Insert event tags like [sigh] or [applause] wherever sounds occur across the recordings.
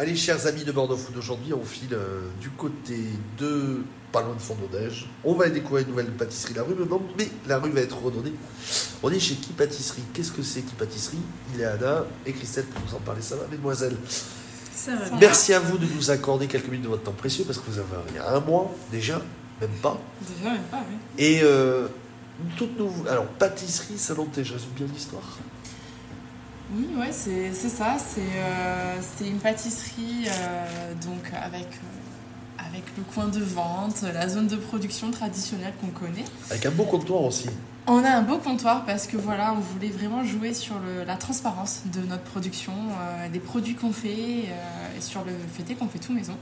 Allez, chers amis de Bordeaux Food, aujourd'hui on file euh, du côté de pas loin de Fondodège. On va découvrir une nouvelle pâtisserie. La rue mais la rue va être redonnée. On est chez Qui Pâtisserie. Qu'est-ce que c'est Qui Pâtisserie? Il est Anna et Christelle pour nous en parler. Ça va, mesdemoiselles? Ça va. Merci à vous de nous accorder quelques minutes de votre temps précieux parce que vous avez il y a un mois déjà, même pas. Déjà, même pas, oui. Et euh, toute nouveau. Alors, pâtisserie, salon de thé, je résume bien l'histoire. Oui, ouais, c'est c'est ça. C'est euh, c'est une pâtisserie euh, donc avec, euh, avec le coin de vente, la zone de production traditionnelle qu'on connaît. Avec un beau comptoir aussi. On a un beau comptoir parce que voilà, on voulait vraiment jouer sur le- la transparence de notre production, des produits qu'on fait et sur le fait qu'on fait tout maison.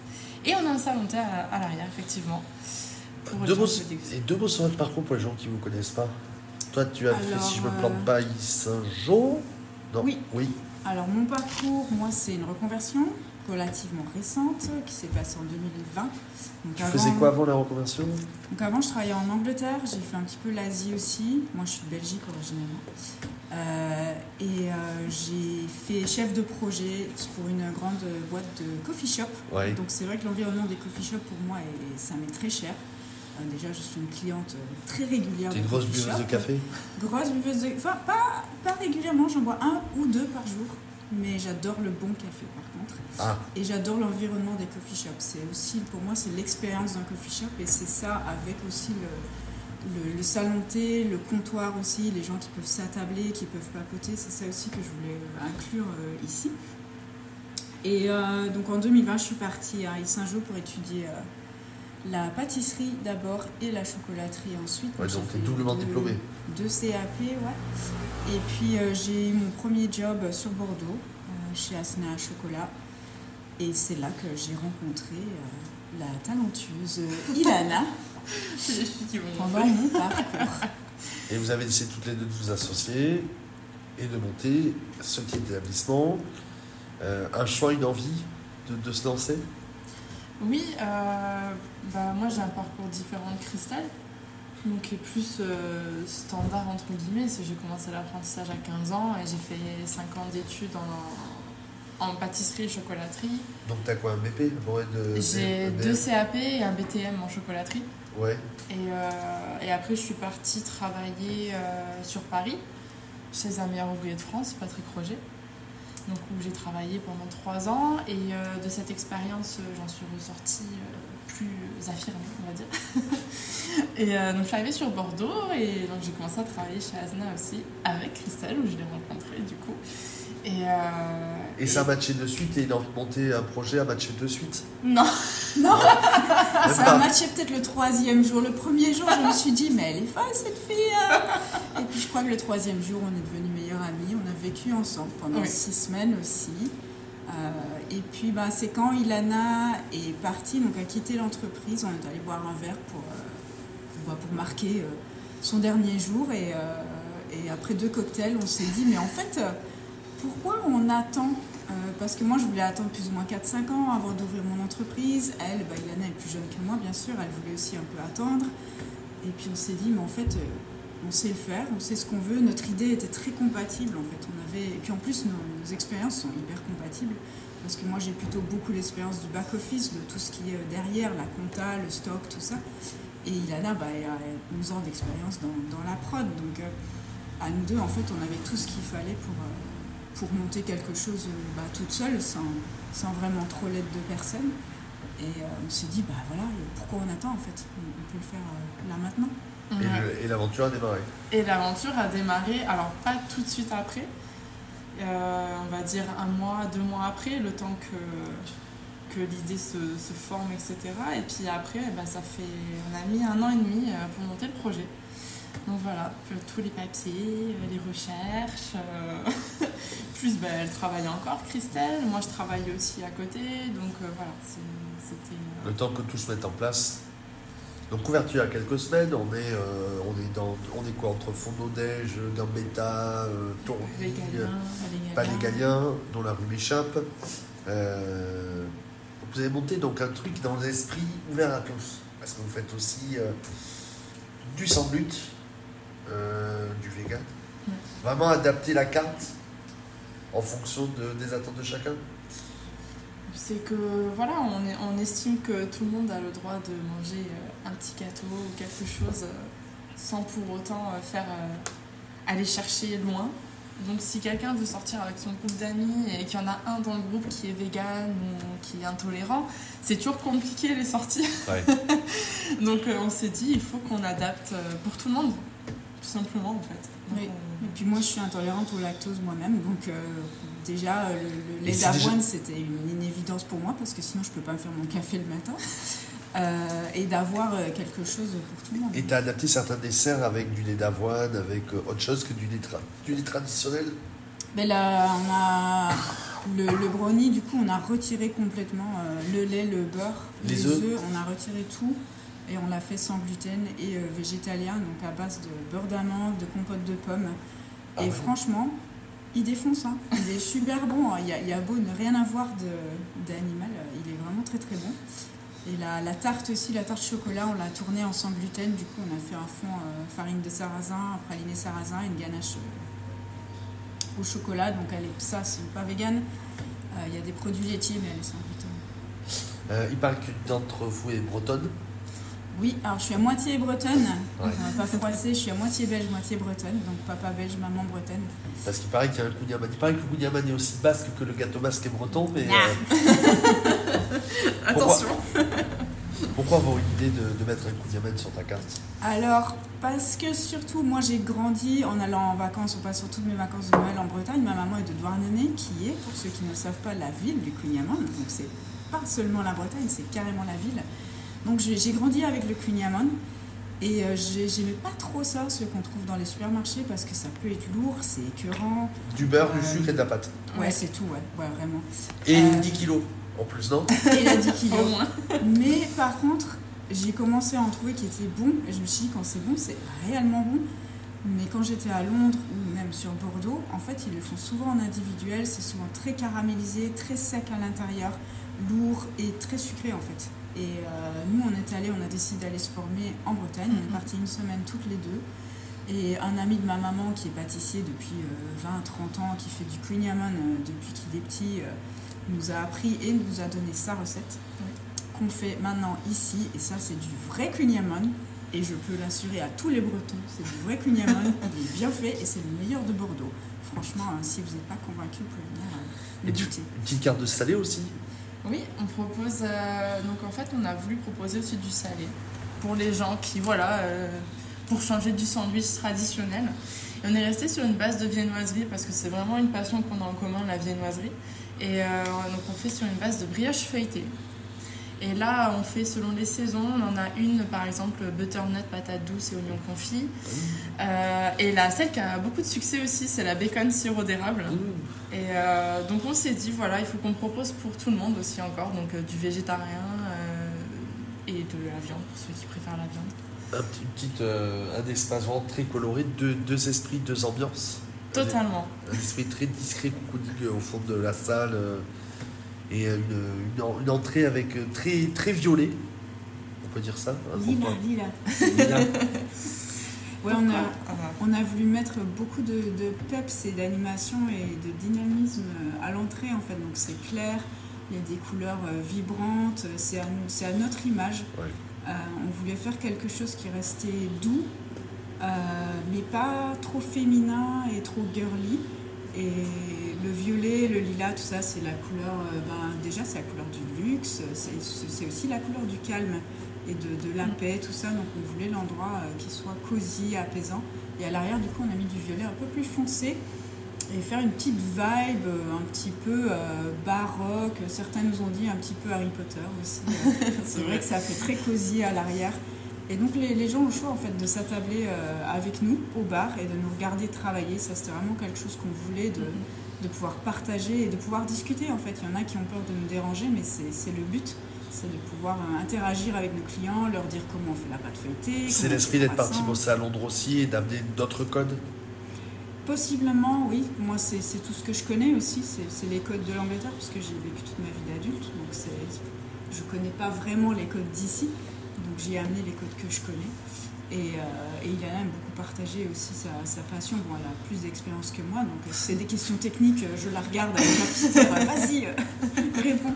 Et on a un salon de thé à, à l'arrière, effectivement. pour Deux mots, et deux mots sur votre parcours pour les gens qui ne vous connaissent pas. Toi, tu as fait, si je me plante pas, Saint-Jean Oui. Oui. Alors mon parcours, moi c'est une reconversion relativement récente qui s'est passée en 2020. Donc, Tu avant- faisais quoi avant la reconversion? Donc avant je travaillais en Angleterre, j'ai fait un petit peu l'Asie aussi. Moi je suis de Belgique originellement. Euh, et euh, j'ai fait chef de projet pour une grande boîte de coffee shop. Ouais. Donc c'est vrai que l'environnement des coffee shops pour moi est- ça m'est très cher. Euh, déjà je suis une cliente très régulière. T'es une grosse buveuse de café? Grosse buveuse de... Enfin, pas, pas régulièrement, j'en bois un ou deux par jour. Mais j'adore le bon café par contre. Ah, Et j'adore l'environnement des coffee shops. C'est aussi, pour moi, c'est l'expérience d'un coffee shop. Et c'est ça avec aussi le, le, le salon thé, le comptoir aussi, les gens qui peuvent s'attabler, qui peuvent papoter. C'est ça aussi que je voulais euh, inclure euh, ici. Et euh, donc en 2020, je suis partie à Saint-Jean pour étudier euh, la pâtisserie d'abord et la chocolaterie ensuite. ouais, donc t'es fait doublement deux- diplômé. deux CAP, ouais. Et puis euh, j'ai eu mon premier job sur Bordeaux, euh, chez Asna Chocolat. Et c'est là que j'ai rencontré euh, la talentueuse Ilana [laughs] pendant mon parcours. Et vous avez décidé toutes les deux de vous associer et de monter ce petit établissement. Euh, un choix, une envie de, de se lancer? Oui, euh, bah, moi j'ai un parcours différent de Christelle, donc qui est plus euh, standard entre guillemets. J'ai commencé l'apprentissage à 15 ans et j'ai fait 5 ans d'études en, en pâtisserie et chocolaterie. Donc t'as quoi, un BP de, J'ai de- deux CAP et un BTM en chocolaterie. Ouais. Et, euh, et après je suis partie travailler sur Paris, chez un meilleur ouvrier de France, Patrick Roger. Donc où j'ai travaillé pendant trois ans et euh, de cette expérience euh, j'en suis ressortie euh, plus affirmée on va dire. [laughs] et euh, donc je suis arrivée sur Bordeaux et donc j'ai commencé à travailler chez Asna aussi avec Christelle où je l'ai rencontrée du coup. Et, euh, Et ça a matché de suite et envie de monter un projet a matché de suite Non, [laughs] Non [laughs] Ça a matché peut-être le troisième jour. Le premier jour, je me suis dit, mais elle est folle cette fille hein. Et puis je crois que le troisième jour, on est devenus amis. On a vécu ensemble pendant Oui. six semaines aussi. Euh, et puis bah, c'est quand Ilana est partie, donc a quitté l'entreprise, on est allé boire un verre pour, euh, pour, pour marquer euh, son dernier jour. Et, et après deux cocktails, on s'est dit, mais en fait, pourquoi on attend Parce que moi, je voulais attendre plus ou moins 4-5 ans avant d'ouvrir mon entreprise. Elle, bah, Ilana est plus jeune que moi, bien sûr, elle voulait aussi un peu attendre. Et puis on s'est dit, mais en fait, on sait le faire, on sait ce qu'on veut. Notre idée était très compatible, en fait. On avait... Et puis en plus, nos, expériences sont hyper compatibles. Parce que moi, j'ai plutôt beaucoup l'expérience du back-office, de tout ce qui est derrière, la compta, le stock, tout ça. Et Ilana, bah, a 11 ans d'expérience dans, dans la prod. Donc, euh, à nous deux, en fait, on avait tout ce qu'il fallait pour, euh, monter quelque chose euh, bah, toute seule, sans, vraiment trop l'aide de personne. Et on s'est dit, bah voilà, pourquoi on attend en fait? On peut le faire là maintenant. Et l'aventure a démarré. Et l'aventure a démarré, alors pas tout de suite après, euh, on va dire un mois, deux mois après, le temps que, que l'idée se, se forme, etc. Et puis après, eh ben, ça fait, on a mis un an et demi euh, pour monter le projet. Donc voilà, tous les papiers, euh, les recherches, euh, [laughs] plus ben, elle travaillait encore, Christelle, moi je travaillais aussi à côté, donc euh, voilà, c'était... Le temps que tout se mette en place. Donc couverture il y a quelques semaines, on est, euh, on est, dans, on est quoi entre Fondodège, Gambetta, euh, Tourny, Galiens, dont la rue m'échappe. Euh, vous avez monté donc un truc dans l'esprit ouvert à tous, parce que vous faites aussi euh, du sans but, du vegan. Vraiment adapter la carte en fonction de- des attentes de chacun. C'est que voilà, on, est- on estime que tout le monde a le droit de manger euh, un petit gâteau ou quelque chose euh, sans pour autant euh, faire euh, aller chercher loin. Donc si quelqu'un veut sortir avec son groupe d'amis et qu'il y en a un dans le groupe qui est vegan ou qui est intolérant, c'est toujours compliqué les sorties. Ouais. [laughs] Donc euh, on s'est dit il faut qu'on adapte euh, pour tout le monde, tout simplement en fait. Donc, Oui. on- Et puis moi, je suis intolérante au lactose moi-même, donc euh, déjà, euh, le, lait d'avoine, c'était une inévidence pour moi, parce que sinon, je peux pas me faire mon café le matin. Euh, et d'avoir euh, quelque chose pour tout le monde. Et tu as adapté certains desserts avec du lait d'avoine, avec autre chose que du lait, tra- du lait traditionnel? Mais là, on a le, le brownie, du coup, on a retiré complètement le lait, le beurre, Les œufs. on a retiré tout et on l'a fait sans gluten et végétalien, donc à base de beurre d'amande, de compote de pommes. Ah et ouais. franchement, il défonce, hein. il est super bon. hein. Il y a, beau ne rien avoir d'animal, euh, il est vraiment très très bon. Et la, la tarte aussi, la tarte chocolat, on l'a tournée en sans gluten. Du coup, on a fait un fond euh, farine de sarrasin, praliné sarrasin, une ganache euh, au chocolat. Donc, elle est, ça, c'est pas vegan. Il y a des produits laitiers, mais elle est sans gluten. Il paraît qu'une d'entre vous est bretonne. Oui, alors je suis à moitié bretonne. Ouais. On va pas froisser, je suis à moitié belge, moitié bretonne. Donc, papa belge, maman bretonne. Parce qu'il paraît qu'il y a un Kouniaman. Il paraît que le Kouniaman est aussi basque que le gâteau basque est breton, mais Ah. euh, [laughs] Attention pourquoi avoir une idée de, de mettre un Kouniaman sur ta carte? Alors, parce que surtout, moi j'ai grandi en allant en vacances, on passe sur toutes mes vacances de Noël en Bretagne. Ma maman est de Douarnenez, qui est, pour ceux qui ne le savent pas, la ville du Cunyaman. Donc c'est pas seulement la Bretagne, c'est carrément la ville. Donc j'ai grandi avec le Cunyaman. Et euh, j'ai- j'aimais pas trop ça, ce qu'on trouve dans les supermarchés, parce que ça peut être lourd, c'est écœurant. Du beurre, du Euh, sucre et de la pâte. Ouais, Ouais. c'est tout, ouais, ouais, vraiment. Et Euh, 10 kilos en plus, non? Et la 10 kilos. [laughs] Au moins. Mais par contre, j'ai commencé à en trouver qui étaient bons. Et je me suis dit, quand c'est bon, c'est réellement bon. Mais quand j'étais à Londres ou même sur Bordeaux, en fait, ils le font souvent en individuel. C'est souvent très caramélisé, très sec à l'intérieur, lourd et très sucré en fait. Et euh, nous, on est allé, on a décidé d'aller se former en Bretagne. On est Mhm. parti une semaine toutes les deux. Et un ami de ma maman qui est pâtissier depuis 20-30 ans, qui fait du Queen Yaman euh, depuis qu'il est petit, euh, nous a appris et nous a donné sa recette qu'on fait maintenant ici. Et ça, c'est du vrai Queen Yaman. Et je peux l'assurer à tous les Bretons, c'est du vrai Queen Yaman. [laughs] Il est bien fait et c'est le meilleur de Bordeaux. Franchement, euh, si vous n'êtes pas convaincu, vous pouvez venir euh, le goûter. Une petite carte de salé aussi? Oui, on propose. euh, donc en fait, on a voulu proposer aussi du salé pour les gens qui, voilà, euh, pour changer du sandwich traditionnel. Et on est resté sur une base de viennoiserie parce que c'est vraiment une passion qu'on a en commun, la viennoiserie. Et euh, donc on fait sur une base de brioche feuilletée. Et là, on fait selon les saisons. On en a une, par exemple, butternut, patate douce et oignon confit. Euh, et là, celle qui a beaucoup de succès aussi, c'est la bacon sirop d'érable. Mmh. Et euh, donc on s'est dit, voilà, il faut qu'on propose pour tout le monde aussi encore, donc euh, du végétarien euh, et de la viande, pour ceux qui préfèrent la viande. Un petite, euh, un espace vraiment très coloré, deux, deux esprits, deux ambiances. Totalement. Un esprit très discret, cocooning au fond de la salle. Euh, et une, une, en- une entrée avec euh, très, très violet. On peut dire ça hein, Lila, lila. Lila. [laughs] Ouais, on a, on a voulu mettre beaucoup de, de peps et d'animation et de dynamisme à l'entrée en fait. Donc c'est clair, il y a des couleurs euh, vibrantes, c'est à, nous- c'est à notre image. Ouais. Euh, on voulait faire quelque chose qui restait doux, euh, mais pas trop féminin et trop girly. Et le violet, le lilas, tout ça, c'est la couleur, euh, ben, déjà c'est la couleur du luxe, c'est aussi la couleur du calme et de, de la paix, tout ça. Donc on voulait l'endroit euh, qui soit cosy, apaisant. Et à l'arrière, du coup, on a mis du violet un peu plus foncé et faire une petite vibe euh, un petit peu euh, baroque. Certains nous ont dit un petit peu Harry Potter aussi. [laughs] C'est vrai que ça fait très cosy à l'arrière. Et donc les, les gens ont le choix en fait de s'attabler euh, avec nous au bar et de nous regarder travailler. Ça c'était vraiment quelque chose qu'on voulait de, de pouvoir partager et de pouvoir discuter en fait. Il y en a qui ont peur de nous déranger mais c'est le but. C'est de pouvoir euh, interagir avec nos clients, leur dire comment on fait la pâte feuilletée. C'est l'esprit d'être parti bosser à Londres aussi et d'amener d'autres codes? Possiblement, oui. Moi, c'est tout ce que je connais aussi. C'est les codes de l'Angleterre, parce que j'ai vécu toute ma vie d'adulte. Donc, je ne connais pas vraiment les codes d'ici. Donc, j'y ai amené les codes que je connais. Et, euh, et Ilana aime beaucoup partager aussi sa, sa passion. Bon, elle a plus d'expérience que moi, donc si c'est des questions techniques, je la regarde avec ma petite. [laughs] Vas-y, euh, [laughs] réponds.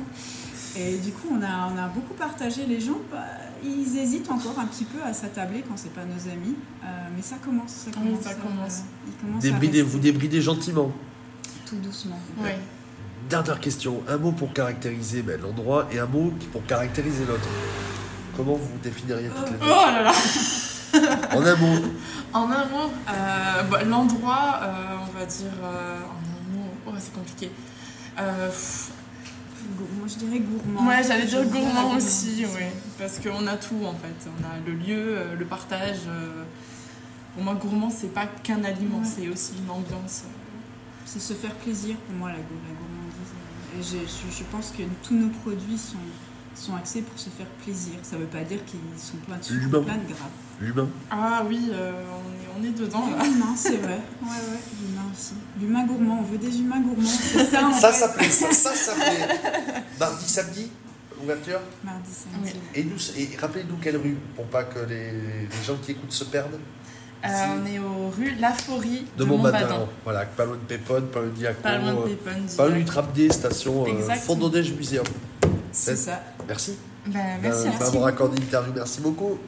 Et du coup, on a, on a beaucoup partagé. Les gens, bah, ils hésitent encore un petit peu à s'attabler quand c'est pas nos amis. Euh, mais ça commence. Ça Oui, commence, ça euh, Débridez, vous débridez gentiment. tout doucement. Ouais. Dernière question, un mot pour caractériser ben, l'endroit et un mot pour caractériser l'autre. Comment vous définiriez toutes les Oh deux là là [laughs] En un mot, En un mot, euh, bah, l'endroit, euh, on va dire. euh, en un mot, oh, c'est compliqué. Euh, pff, Gourmand, je dirais gourmand. ouais, j'allais dire gourmand aussi, ouais. Parce qu'on a tout en fait. On a le lieu, le partage. euh. Pour moi, gourmand, c'est pas qu'un aliment, Ouais. c'est aussi une ambiance. C'est se faire plaisir pour moi, la, gour- la gourmandise. Et je, je- je pense que tous nos produits sont, sont axés pour se faire plaisir. Ça veut pas dire qu'ils sont plein de sucre, L'humain. plein de gras. l'humain. Ah oui, euh, on, est, on est dedans là. L'humain, c'est vrai. [laughs] Ouais, ouais, l'humain aussi. L'humain gourmand, on veut des humains gourmands, c'est ça en Ça, fait. ça plaît, ça, ça, ça plaît. [laughs] Mardi, samedi, ouverture. Mardi, samedi. Oui. Et, nous, et rappelez-nous quelle rue, pour pas que les, les gens qui écoutent se perdent. Euh, on est aux rues Laforie De de, Montbadin. Voilà, pas loin de Pépone, pas loin de Diaco, Pas loin de euh, Pépone. pas loin du direct. Trap D, station euh. Fondodège Muséum. C'est ça. Merci. Bah, merci. Euh, merci l'interview. Merci beaucoup.